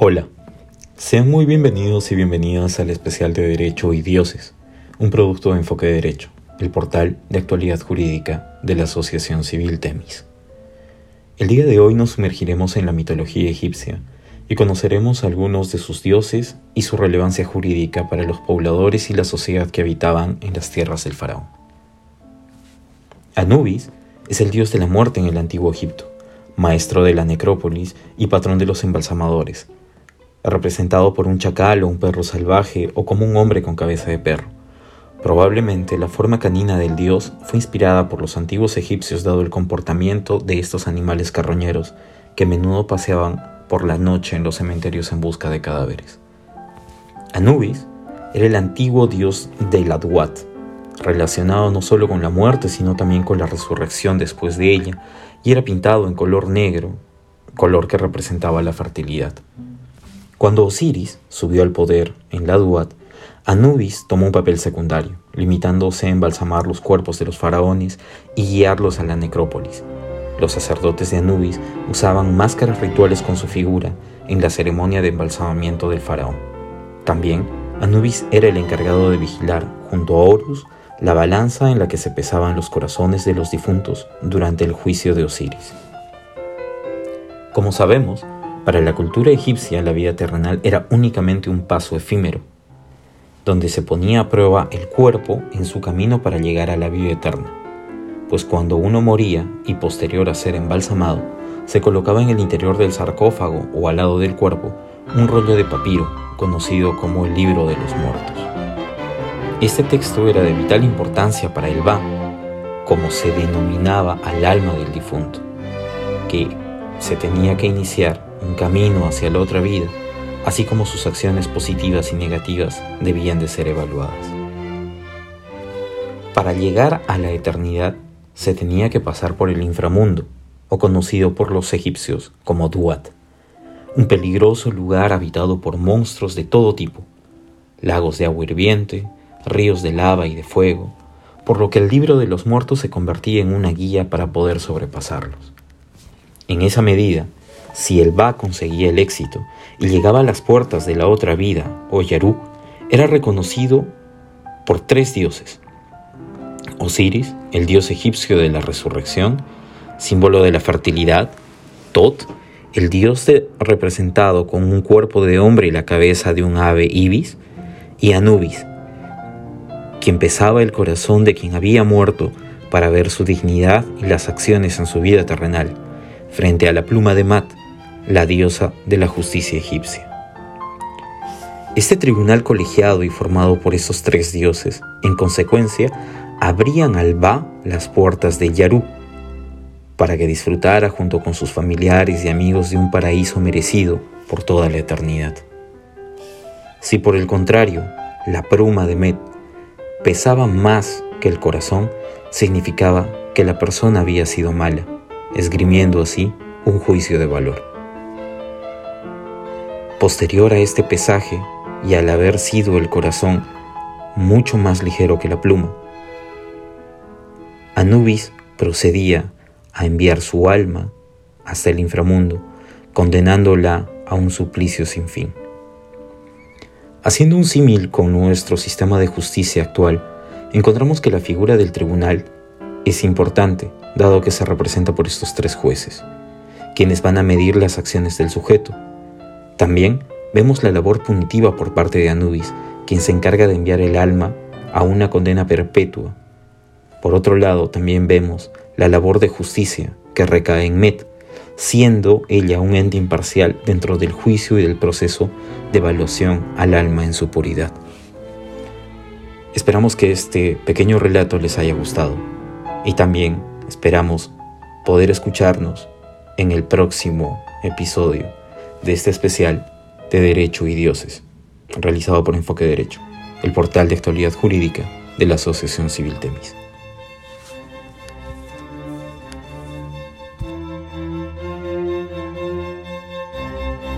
Hola, sean muy bienvenidos y bienvenidas al especial de Derecho y Dioses, un producto de Enfoque de Derecho, el portal de actualidad jurídica de la Asociación Civil Temis. El día de hoy nos sumergiremos en la mitología egipcia y conoceremos algunos de sus dioses y su relevancia jurídica para los pobladores y la sociedad que habitaban en las tierras del faraón. Anubis es el dios de la muerte en el antiguo Egipto, maestro de la necrópolis y patrón de los embalsamadores, representado por un chacal o un perro salvaje o como un hombre con cabeza de perro. Probablemente la forma canina del dios fue inspirada por los antiguos egipcios dado el comportamiento de estos animales carroñeros que a menudo paseaban por la noche en los cementerios en busca de cadáveres. Anubis era el antiguo dios del Adwat, relacionado no solo con la muerte sino también con la resurrección después de ella, y era pintado en color negro, color que representaba la fertilidad. Cuando Osiris subió al poder en la Duat, Anubis tomó un papel secundario, limitándose a embalsamar los cuerpos de los faraones y guiarlos a la necrópolis. Los sacerdotes de Anubis usaban máscaras rituales con su figura en la ceremonia de embalsamamiento del faraón. También, Anubis era el encargado de vigilar, junto a Horus, la balanza en la que se pesaban los corazones de los difuntos durante el juicio de Osiris. Como sabemos, para la cultura egipcia la vida terrenal era únicamente un paso efímero, donde se ponía a prueba el cuerpo en su camino para llegar a la vida eterna, pues cuando uno moría y posterior a ser embalsamado, se colocaba en el interior del sarcófago o al lado del cuerpo un rollo de papiro conocido como el libro de los muertos. Este texto era de vital importancia para el Ba, como se denominaba al alma del difunto, que se tenía que iniciar un camino hacia la otra vida, así como sus acciones positivas y negativas debían de ser evaluadas. Para llegar a la eternidad se tenía que pasar por el inframundo, o conocido por los egipcios como Duat, un peligroso lugar habitado por monstruos de todo tipo, lagos de agua hirviente, ríos de lava y de fuego, por lo que el libro de los muertos se convertía en una guía para poder sobrepasarlos. En esa medida, si el Ba conseguía el éxito y llegaba a las puertas de la otra vida, o Yaruk, era reconocido por tres dioses. Osiris, el dios egipcio de la resurrección, símbolo de la fertilidad, Tot, el dios representado con un cuerpo de hombre y la cabeza de un ave ibis, y Anubis, quien pesaba el corazón de quien había muerto para ver su dignidad y las acciones en su vida terrenal, frente a la pluma de Mat, la diosa de la justicia egipcia. Este tribunal colegiado y formado por esos tres dioses, en consecuencia, abrían al Ba las puertas de Yarú, para que disfrutara junto con sus familiares y amigos de un paraíso merecido por toda la eternidad. Si por el contrario, la pluma de Met pesaba más que el corazón, significaba que la persona había sido mala, esgrimiendo así un juicio de valor. Posterior a este pesaje y al haber sido el corazón mucho más ligero que la pluma, Anubis procedía a enviar su alma hasta el inframundo, condenándola a un suplicio sin fin. Haciendo un símil con nuestro sistema de justicia actual, encontramos que la figura del tribunal es importante, dado que se representa por estos tres jueces, quienes van a medir las acciones del sujeto, también vemos la labor punitiva por parte de Anubis, quien se encarga de enviar el alma a una condena perpetua. Por otro lado, también vemos la labor de justicia que recae en Met, siendo ella un ente imparcial dentro del juicio y del proceso de evaluación al alma en su puridad. Esperamos que este pequeño relato les haya gustado y también esperamos poder escucharnos en el próximo episodio de este especial de Derecho y Dioses, realizado por Enfoque Derecho, el portal de actualidad jurídica de la Asociación Civil Temis.